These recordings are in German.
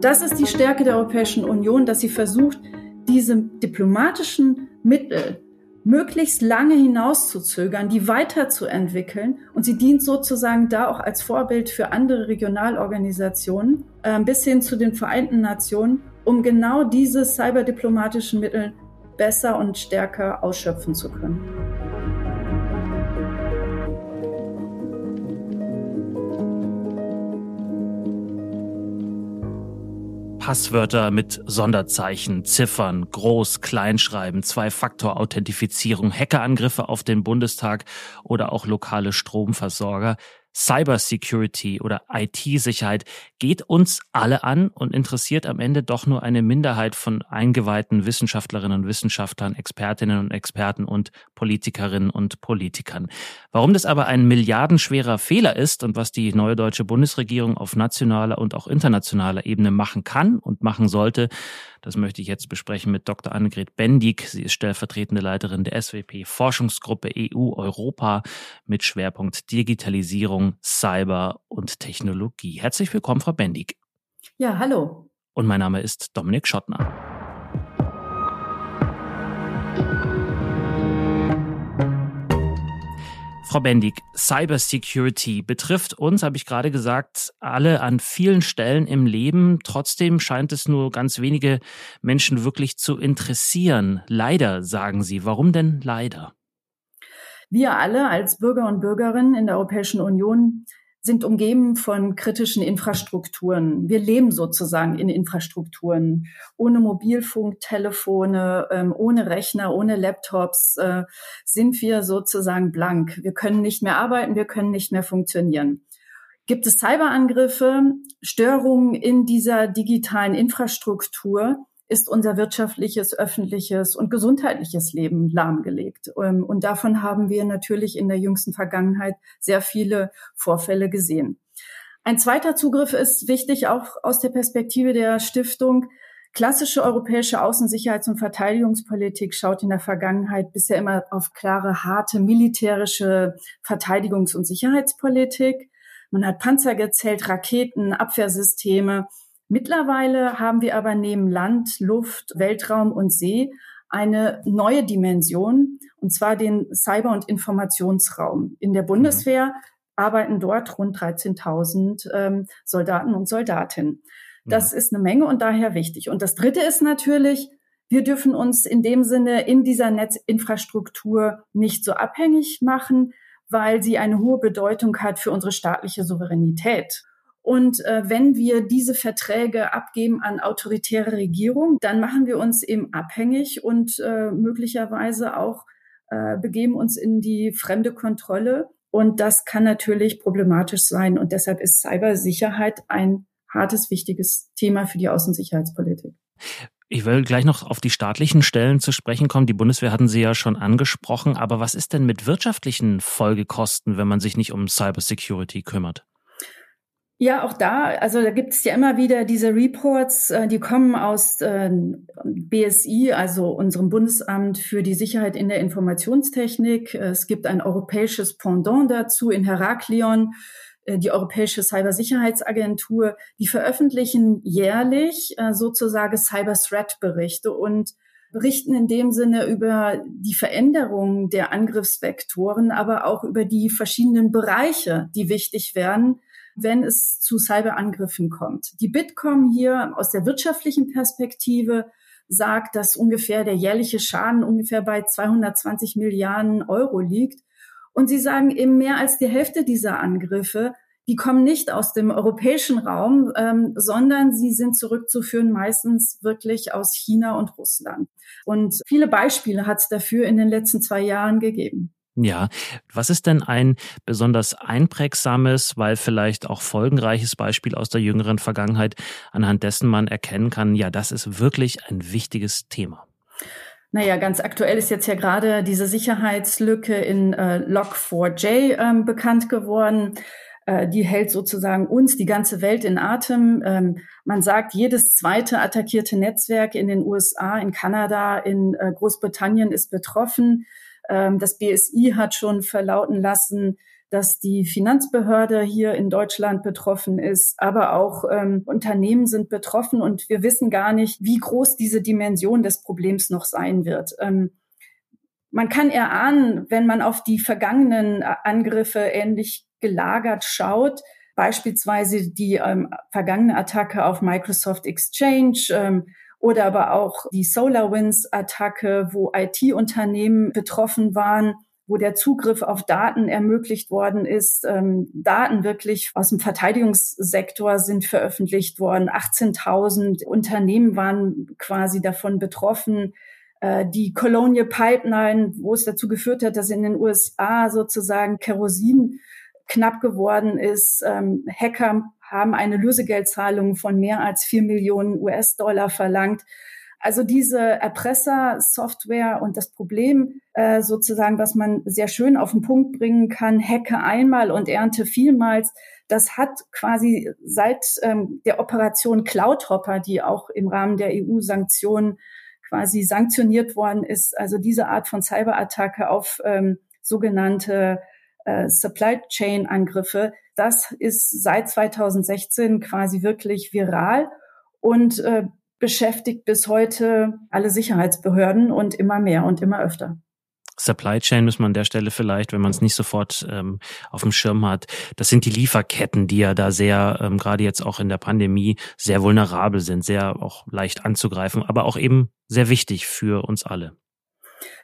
Das ist die Stärke der Europäischen Union, dass sie versucht, diese diplomatischen Mittel möglichst lange hinauszuzögern, die weiterzuentwickeln. Und sie dient sozusagen da auch als Vorbild für andere Regionalorganisationen äh, bis hin zu den Vereinten Nationen, um genau diese cyberdiplomatischen Mittel besser und stärker ausschöpfen zu können. Passwörter mit Sonderzeichen, Ziffern, Groß-, Kleinschreiben, Zwei-Faktor-Authentifizierung, Hackerangriffe auf den Bundestag oder auch lokale Stromversorger. Cybersecurity oder IT-Sicherheit geht uns alle an und interessiert am Ende doch nur eine Minderheit von eingeweihten Wissenschaftlerinnen und Wissenschaftlern, Expertinnen und Experten und Politikerinnen und Politikern. Warum das aber ein milliardenschwerer Fehler ist und was die neue deutsche Bundesregierung auf nationaler und auch internationaler Ebene machen kann und machen sollte, das möchte ich jetzt besprechen mit Dr. Annegret Bendig. Sie ist stellvertretende Leiterin der SWP Forschungsgruppe EU Europa mit Schwerpunkt Digitalisierung, Cyber und Technologie. Herzlich willkommen, Frau Bendig. Ja, hallo. Und mein Name ist Dominik Schottner. Frau Bendig, Cybersecurity betrifft uns, habe ich gerade gesagt, alle an vielen Stellen im Leben. Trotzdem scheint es nur ganz wenige Menschen wirklich zu interessieren. Leider, sagen Sie. Warum denn leider? Wir alle als Bürger und Bürgerinnen in der Europäischen Union sind umgeben von kritischen Infrastrukturen. Wir leben sozusagen in Infrastrukturen. Ohne Mobilfunk, Telefone, ähm, ohne Rechner, ohne Laptops äh, sind wir sozusagen blank. Wir können nicht mehr arbeiten, wir können nicht mehr funktionieren. Gibt es Cyberangriffe, Störungen in dieser digitalen Infrastruktur, ist unser wirtschaftliches, öffentliches und gesundheitliches Leben lahmgelegt. Ähm, und davon haben wir natürlich in der jüngsten Vergangenheit sehr viele Vorfälle gesehen. Ein zweiter Zugriff ist wichtig, auch aus der Perspektive der Stiftung. Klassische europäische Außensicherheits- und Verteidigungspolitik schaut in der Vergangenheit bisher immer auf klare, harte militärische Verteidigungs- und Sicherheitspolitik. Man hat Panzer gezählt, Raketen, Abwehrsysteme Mittlerweile haben wir aber neben Land, Luft, Weltraum und See eine neue Dimension, und zwar den Cyber- und Informationsraum. In der Bundeswehr arbeiten dort rund 13.000 ähm, Soldaten und Soldatinnen. Das ist eine Menge und daher wichtig. Und das Dritte ist natürlich, wir dürfen uns in dem Sinne in dieser Netzinfrastruktur nicht so abhängig machen, weil sie eine hohe Bedeutung hat für unsere staatliche Souveränität. Und äh, wenn wir diese Verträge abgeben an autoritäre Regierungen, dann machen wir uns eben abhängig und äh, möglicherweise auch äh, begeben uns in die fremde Kontrolle. Und das kann natürlich problematisch sein. Und deshalb ist Cybersicherheit ein hartes, wichtiges Thema für die Außensicherheitspolitik. Ich will gleich noch auf die staatlichen Stellen zu sprechen kommen. Die Bundeswehr hatten Sie ja schon angesprochen. Aber was ist denn mit wirtschaftlichen Folgekosten, wenn man sich nicht um Cybersecurity kümmert? Ja, auch da, also da gibt es ja immer wieder diese Reports, äh, die kommen aus äh, BSI, also unserem Bundesamt für die Sicherheit in der Informationstechnik. Es gibt ein europäisches Pendant dazu in Heraklion, äh, die Europäische Cybersicherheitsagentur. Die veröffentlichen jährlich äh, sozusagen Cyber Threat Berichte und berichten in dem Sinne über die Veränderungen der Angriffsvektoren, aber auch über die verschiedenen Bereiche, die wichtig werden wenn es zu Cyberangriffen kommt. Die Bitkom hier aus der wirtschaftlichen Perspektive sagt, dass ungefähr der jährliche Schaden ungefähr bei 220 Milliarden Euro liegt. Und sie sagen eben mehr als die Hälfte dieser Angriffe, die kommen nicht aus dem europäischen Raum, ähm, sondern sie sind zurückzuführen meistens wirklich aus China und Russland. Und viele Beispiele hat es dafür in den letzten zwei Jahren gegeben. Ja, was ist denn ein besonders einprägsames, weil vielleicht auch folgenreiches Beispiel aus der jüngeren Vergangenheit, anhand dessen man erkennen kann, ja, das ist wirklich ein wichtiges Thema? Naja, ganz aktuell ist jetzt ja gerade diese Sicherheitslücke in äh, Log4j ähm, bekannt geworden. Äh, die hält sozusagen uns, die ganze Welt in Atem. Ähm, man sagt, jedes zweite attackierte Netzwerk in den USA, in Kanada, in äh, Großbritannien ist betroffen. Ähm, das BSI hat schon verlauten lassen, dass die Finanzbehörde hier in Deutschland betroffen ist, aber auch ähm, Unternehmen sind betroffen und wir wissen gar nicht, wie groß diese Dimension des Problems noch sein wird. Ähm, man kann erahnen, wenn man auf die vergangenen Angriffe ähnlich gelagert schaut, beispielsweise die ähm, vergangene Attacke auf Microsoft Exchange ähm, oder aber auch die SolarWinds-Attacke, wo IT-Unternehmen betroffen waren, wo der Zugriff auf Daten ermöglicht worden ist. Ähm, Daten wirklich aus dem Verteidigungssektor sind veröffentlicht worden. 18.000 Unternehmen waren quasi davon betroffen. Äh, die Colonial Pipeline, wo es dazu geführt hat, dass in den USA sozusagen Kerosin knapp geworden ist. Ähm, Hacker haben eine Lösegeldzahlung von mehr als vier Millionen US-Dollar verlangt. Also diese Erpresser-Software und das Problem äh, sozusagen, was man sehr schön auf den Punkt bringen kann, hacke einmal und ernte vielmals, das hat quasi seit ähm, der Operation Cloudhopper, die auch im Rahmen der EU-Sanktionen quasi sanktioniert worden ist, also diese Art von Cyberattacke auf ähm, sogenannte äh, Supply Chain Angriffe, das ist seit 2016 quasi wirklich viral und äh, beschäftigt bis heute alle Sicherheitsbehörden und immer mehr und immer öfter. Supply Chain muss man an der Stelle vielleicht, wenn man es nicht sofort ähm, auf dem Schirm hat, das sind die Lieferketten, die ja da sehr, ähm, gerade jetzt auch in der Pandemie, sehr vulnerabel sind, sehr auch leicht anzugreifen, aber auch eben sehr wichtig für uns alle.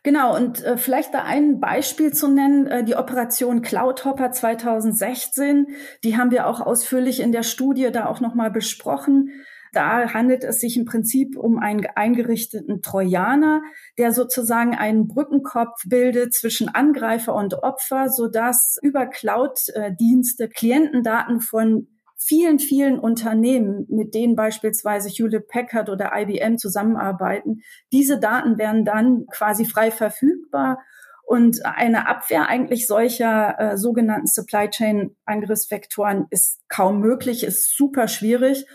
Genau, und äh, vielleicht da ein Beispiel zu nennen, äh, die Operation Cloudhopper 2016, die haben wir auch ausführlich in der Studie da auch nochmal besprochen. Da handelt es sich im Prinzip um einen eingerichteten Trojaner, der sozusagen einen Brückenkopf bildet zwischen Angreifer und Opfer, sodass über Cloud-Dienste Klientendaten von vielen, vielen Unternehmen, mit denen beispielsweise Hewlett Packard oder IBM zusammenarbeiten, diese Daten werden dann quasi frei verfügbar und eine Abwehr eigentlich solcher äh, sogenannten Supply Chain Angriffsvektoren ist kaum möglich, ist super schwierig.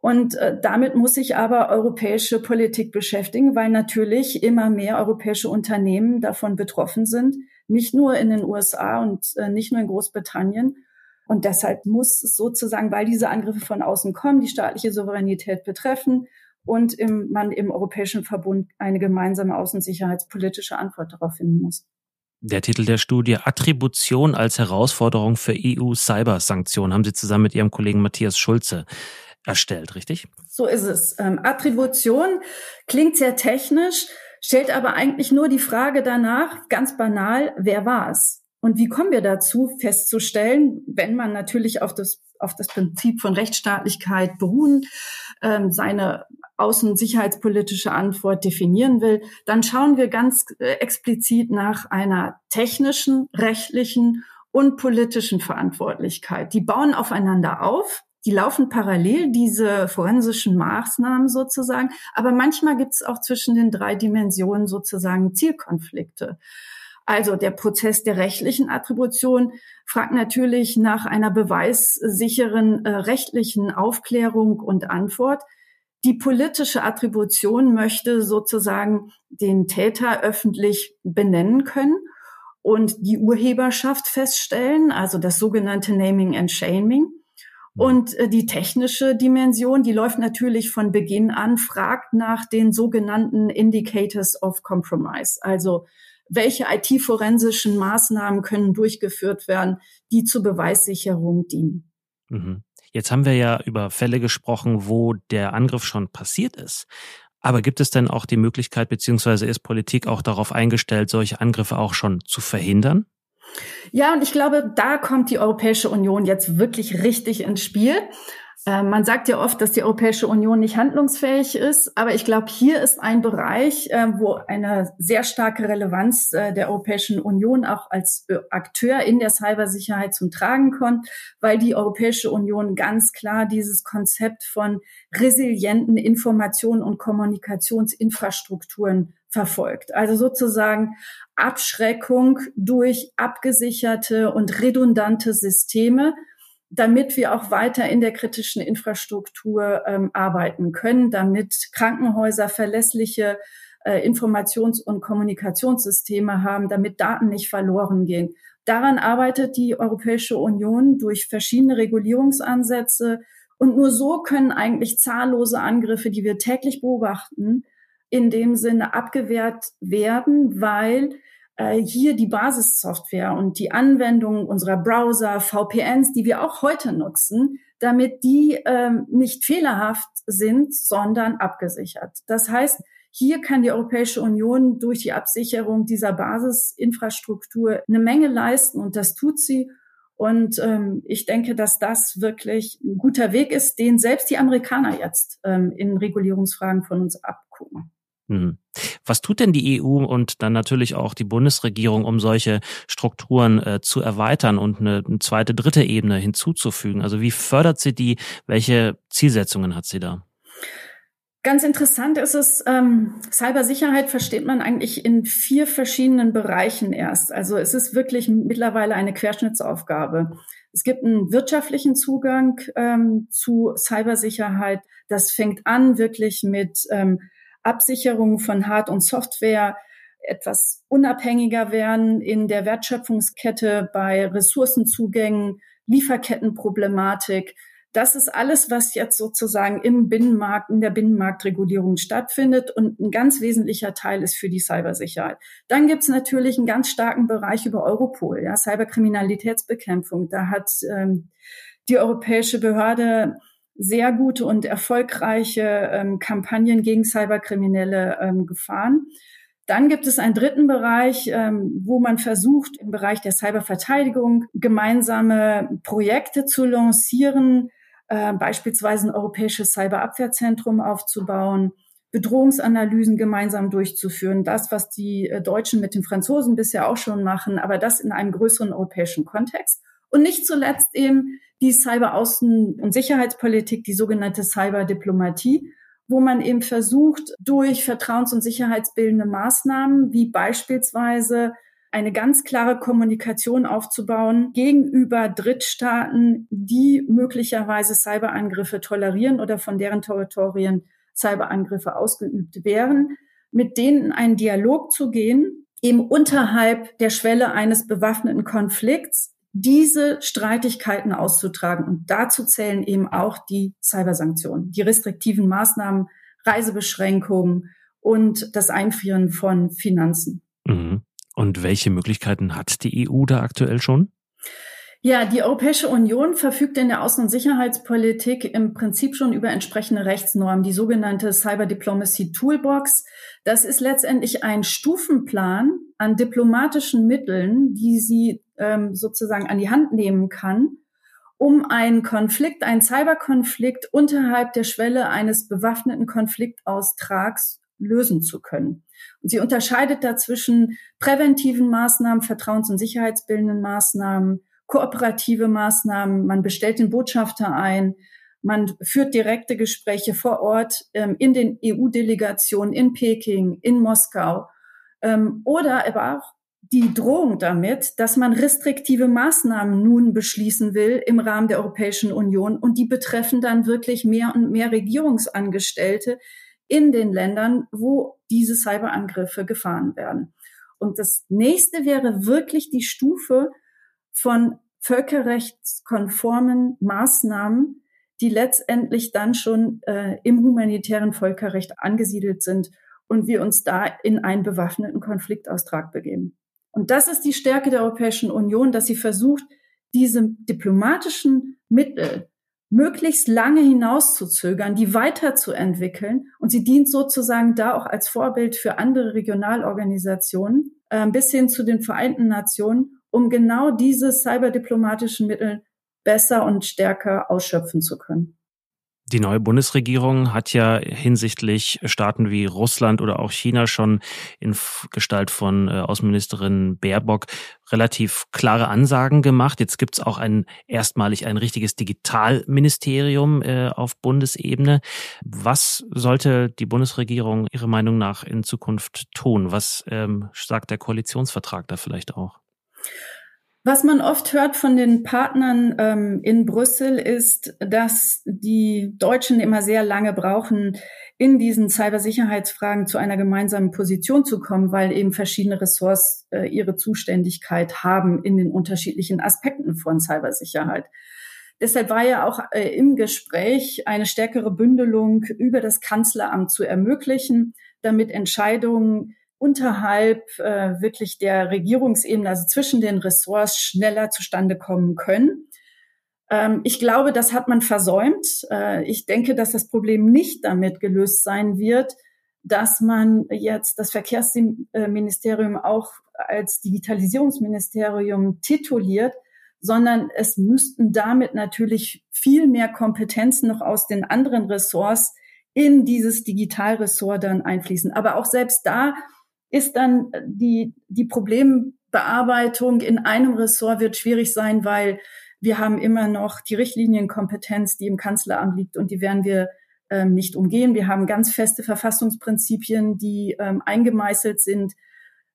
Und äh, damit muss sich aber europäische Politik beschäftigen, weil natürlich immer mehr europäische Unternehmen davon betroffen sind, nicht nur in den USA und äh, nicht nur in Großbritannien. Und deshalb muss sozusagen, weil diese Angriffe von außen kommen, die staatliche Souveränität betreffen und im, man im Europäischen Verbund eine gemeinsame außensicherheitspolitische Antwort darauf finden muss. Der Titel der Studie Attribution als Herausforderung für EU-Cybersanktionen haben Sie zusammen mit Ihrem Kollegen Matthias Schulze erstellt, richtig? So ist es. Ähm, Attribution klingt sehr technisch, stellt aber eigentlich nur die Frage danach, ganz banal, wer war es? Und wie kommen wir dazu, festzustellen, wenn man natürlich auf das, auf das Prinzip von Rechtsstaatlichkeit beruhen, ähm, seine außensicherheitspolitische Antwort definieren will, dann schauen wir ganz äh, explizit nach einer technischen, rechtlichen und politischen Verantwortlichkeit. Die bauen aufeinander auf die laufen parallel, diese forensischen Maßnahmen sozusagen. Aber manchmal gibt es auch zwischen den drei Dimensionen sozusagen Zielkonflikte. Also der Prozess der rechtlichen Attribution fragt natürlich nach einer beweissicheren äh, rechtlichen Aufklärung und Antwort. Die politische Attribution möchte sozusagen den Täter öffentlich benennen können und die Urheberschaft feststellen, also das sogenannte Naming and Shaming. Und äh, die technische Dimension, die läuft natürlich von Beginn an, fragt nach den sogenannten Indicators of Compromise. Also welche IT-forensischen Maßnahmen können durchgeführt werden, die zur Beweissicherung dienen. Mhm. Jetzt haben wir ja über Fälle gesprochen, wo der Angriff schon passiert ist. Aber gibt es denn auch die Möglichkeit, beziehungsweise ist Politik auch darauf eingestellt, solche Angriffe auch schon zu verhindern? Ja, und ich glaube, da kommt die Europäische Union jetzt wirklich richtig ins Spiel. Äh, man sagt ja oft, dass die Europäische Union nicht handlungsfähig ist, aber ich glaube, hier ist ein Bereich, äh, wo eine sehr starke Relevanz äh, der Europäischen Union auch als Akteur in der Cybersicherheit zum Tragen kommt, weil die Europäische Union ganz klar dieses Konzept von resilienten Informationen und Kommunikationsinfrastrukturen verfolgt. Also sozusagen Abschreckung durch abgesicherte und redundante Systeme, damit wir auch weiter in der kritischen Infrastruktur ähm, arbeiten können, damit Krankenhäuser verlässliche äh, Informations- und Kommunikationssysteme haben, damit Daten nicht verloren gehen. Daran arbeitet die Europäische Union durch verschiedene Regulierungsansätze. Und nur so können eigentlich zahllose Angriffe, die wir täglich beobachten, in dem Sinne abgewehrt werden, weil hier die Basissoftware und die Anwendungen unserer Browser, VPNs, die wir auch heute nutzen, damit die ähm, nicht fehlerhaft sind, sondern abgesichert. Das heißt, hier kann die Europäische Union durch die Absicherung dieser Basisinfrastruktur eine Menge leisten und das tut sie. Und ähm, ich denke, dass das wirklich ein guter Weg ist, den selbst die Amerikaner jetzt ähm, in Regulierungsfragen von uns abgucken. Hm. Was tut denn die EU und dann natürlich auch die Bundesregierung, um solche Strukturen äh, zu erweitern und eine, zweite, dritte Ebene hinzuzufügen? Also wie fördert sie die? Welche Zielsetzungen hat sie da? Ganz interessant ist es, ähm, Cybersicherheit versteht man eigentlich in vier verschiedenen Bereichen erst. Also es ist wirklich mittlerweile eine Querschnittsaufgabe. Es gibt einen wirtschaftlichen Zugang ähm, zu Cybersicherheit. Das fängt an wirklich mit ähm, Absicherung von Hard- und Software, etwas unabhängiger werden in der Wertschöpfungskette bei Ressourcenzugängen, Lieferkettenproblematik. Das ist alles, was jetzt sozusagen im Binnenmarkt, in der Binnenmarktregulierung stattfindet. Und ein ganz wesentlicher Teil ist für die Cybersicherheit. Dann gibt es natürlich einen ganz starken Bereich über Europol, ja, Cyberkriminalitätsbekämpfung. Da hat ähm, die europäische Behörde sehr gute und erfolgreiche ähm, Kampagnen gegen Cyberkriminelle ähm, gefahren. Dann gibt es einen dritten Bereich, ähm, wo man versucht, im Bereich der Cyberverteidigung gemeinsame Projekte zu lancieren, äh, beispielsweise ein europäisches Cyberabwehrzentrum aufzubauen, Bedrohungsanalysen gemeinsam durchzuführen. Das, was die äh, Deutschen mit den Franzosen bisher auch schon machen, aber das in einem größeren europäischen Kontext. Und nicht zuletzt eben die Cyber-Außen- und Sicherheitspolitik, die sogenannte Cyberdiplomatie, wo man eben versucht, durch vertrauens- und sicherheitsbildende Maßnahmen, wie beispielsweise eine ganz klare Kommunikation aufzubauen gegenüber Drittstaaten, die möglicherweise Cyberangriffe tolerieren oder von deren Territorien Cyberangriffe ausgeübt wären, mit denen einen Dialog zu gehen, eben unterhalb der Schwelle eines bewaffneten Konflikts, diese Streitigkeiten auszutragen. Und dazu zählen eben auch die Cybersanktionen, die restriktiven Maßnahmen, Reisebeschränkungen und das Einfrieren von Finanzen. Mhm. Und welche Möglichkeiten hat die EU da aktuell schon? Ja, die Europäische Union verfügt in der Außen- und Sicherheitspolitik im Prinzip schon über entsprechende Rechtsnormen, die sogenannte Cyber Diplomacy Toolbox. Das ist letztendlich ein Stufenplan an diplomatischen Mitteln, die sie ähm, sozusagen an die Hand nehmen kann, um einen Konflikt, einen Cyberkonflikt unterhalb der Schwelle eines bewaffneten Konfliktaustrags lösen zu können. Und sie unterscheidet dazwischen präventiven Maßnahmen, vertrauens- und sicherheitsbildenden Maßnahmen, kooperative Maßnahmen, man bestellt den Botschafter ein, man führt direkte Gespräche vor Ort ähm, in den EU-Delegationen in Peking, in Moskau ähm, oder aber auch die Drohung damit, dass man restriktive Maßnahmen nun beschließen will im Rahmen der Europäischen Union und die betreffen dann wirklich mehr und mehr Regierungsangestellte in den Ländern, wo diese Cyberangriffe gefahren werden. Und das nächste wäre wirklich die Stufe von völkerrechtskonformen Maßnahmen, die letztendlich dann schon äh, im humanitären Völkerrecht angesiedelt sind und wir uns da in einen bewaffneten Konfliktaustrag begeben. Und das ist die Stärke der Europäischen Union, dass sie versucht, diese diplomatischen Mittel möglichst lange hinauszuzögern, die weiterzuentwickeln. Und sie dient sozusagen da auch als Vorbild für andere Regionalorganisationen äh, bis hin zu den Vereinten Nationen, um genau diese cyberdiplomatischen Mittel besser und stärker ausschöpfen zu können. Die neue Bundesregierung hat ja hinsichtlich Staaten wie Russland oder auch China schon in Gestalt von äh, Außenministerin Baerbock relativ klare Ansagen gemacht. Jetzt gibt's auch ein erstmalig ein richtiges Digitalministerium äh, auf Bundesebene. Was sollte die Bundesregierung Ihrer Meinung nach in Zukunft tun? Was ähm, sagt der Koalitionsvertrag da vielleicht auch? Was man oft hört von den Partnern ähm, in Brüssel ist, dass die Deutschen immer sehr lange brauchen, in diesen Cybersicherheitsfragen zu einer gemeinsamen Position zu kommen, weil eben verschiedene Ressorts äh, ihre Zuständigkeit haben in den unterschiedlichen Aspekten von Cybersicherheit. Deshalb war ja auch äh, im Gespräch eine stärkere Bündelung über das Kanzleramt zu ermöglichen, damit Entscheidungen unterhalb äh, wirklich der Regierungsebene, also zwischen den Ressorts, schneller zustande kommen können. Ähm, ich glaube, das hat man versäumt. Äh, ich denke, dass das Problem nicht damit gelöst sein wird, dass man jetzt das Verkehrsministerium auch als Digitalisierungsministerium tituliert, sondern es müssten damit natürlich viel mehr Kompetenzen noch aus den anderen Ressorts in dieses Digitalressort dann einfließen. Aber auch selbst da ist dann die, die Problembearbeitung in einem Ressort wird schwierig sein, weil wir haben immer noch die Richtlinienkompetenz, die im Kanzleramt liegt und die werden wir ähm, nicht umgehen. Wir haben ganz feste Verfassungsprinzipien, die ähm, eingemeißelt sind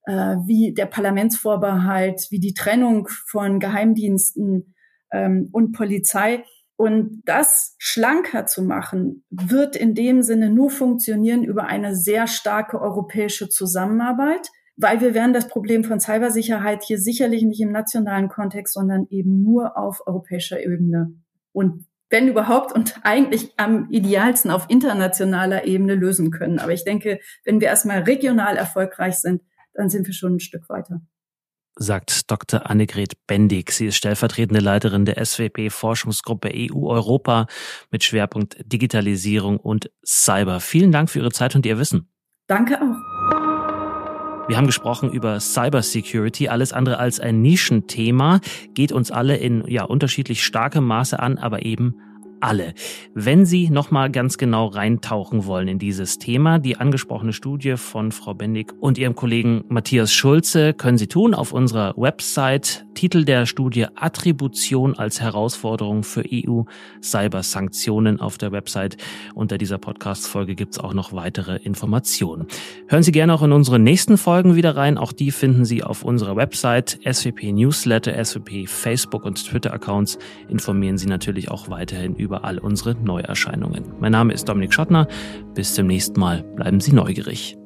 äh, wie der Parlamentsvorbehalt, wie die Trennung von Geheimdiensten ähm, und Polizei. Und das schlanker zu machen, wird in dem Sinne nur funktionieren über eine sehr starke europäische Zusammenarbeit, weil wir werden das Problem von Cybersicherheit hier sicherlich nicht im nationalen Kontext, sondern eben nur auf europäischer Ebene und wenn überhaupt und eigentlich am idealsten auf internationaler Ebene lösen können. Aber ich denke, wenn wir erstmal regional erfolgreich sind, dann sind wir schon ein Stück weiter sagt Dr. Annegret Bendig. Sie ist stellvertretende Leiterin der SWP Forschungsgruppe EU Europa mit Schwerpunkt Digitalisierung und Cyber. Vielen Dank für Ihre Zeit und Ihr Wissen. Danke auch. Wir haben gesprochen über Cybersecurity, alles andere als ein Nischenthema, geht uns alle in ja unterschiedlich starkem Maße an, aber eben alle. Wenn Sie nochmal ganz genau reintauchen wollen in dieses Thema, die angesprochene Studie von Frau Bendig und ihrem Kollegen Matthias Schulze können Sie tun auf unserer Website. Titel der Studie Attribution als Herausforderung für EU-Cybersanktionen auf der Website. Unter dieser Podcast-Folge gibt es auch noch weitere Informationen. Hören Sie gerne auch in unsere nächsten Folgen wieder rein. Auch die finden Sie auf unserer Website, SWP Newsletter, SWP Facebook und Twitter-Accounts. Informieren Sie natürlich auch weiterhin über über all unsere Neuerscheinungen. Mein Name ist Dominik Schottner. Bis zum nächsten Mal. Bleiben Sie neugierig.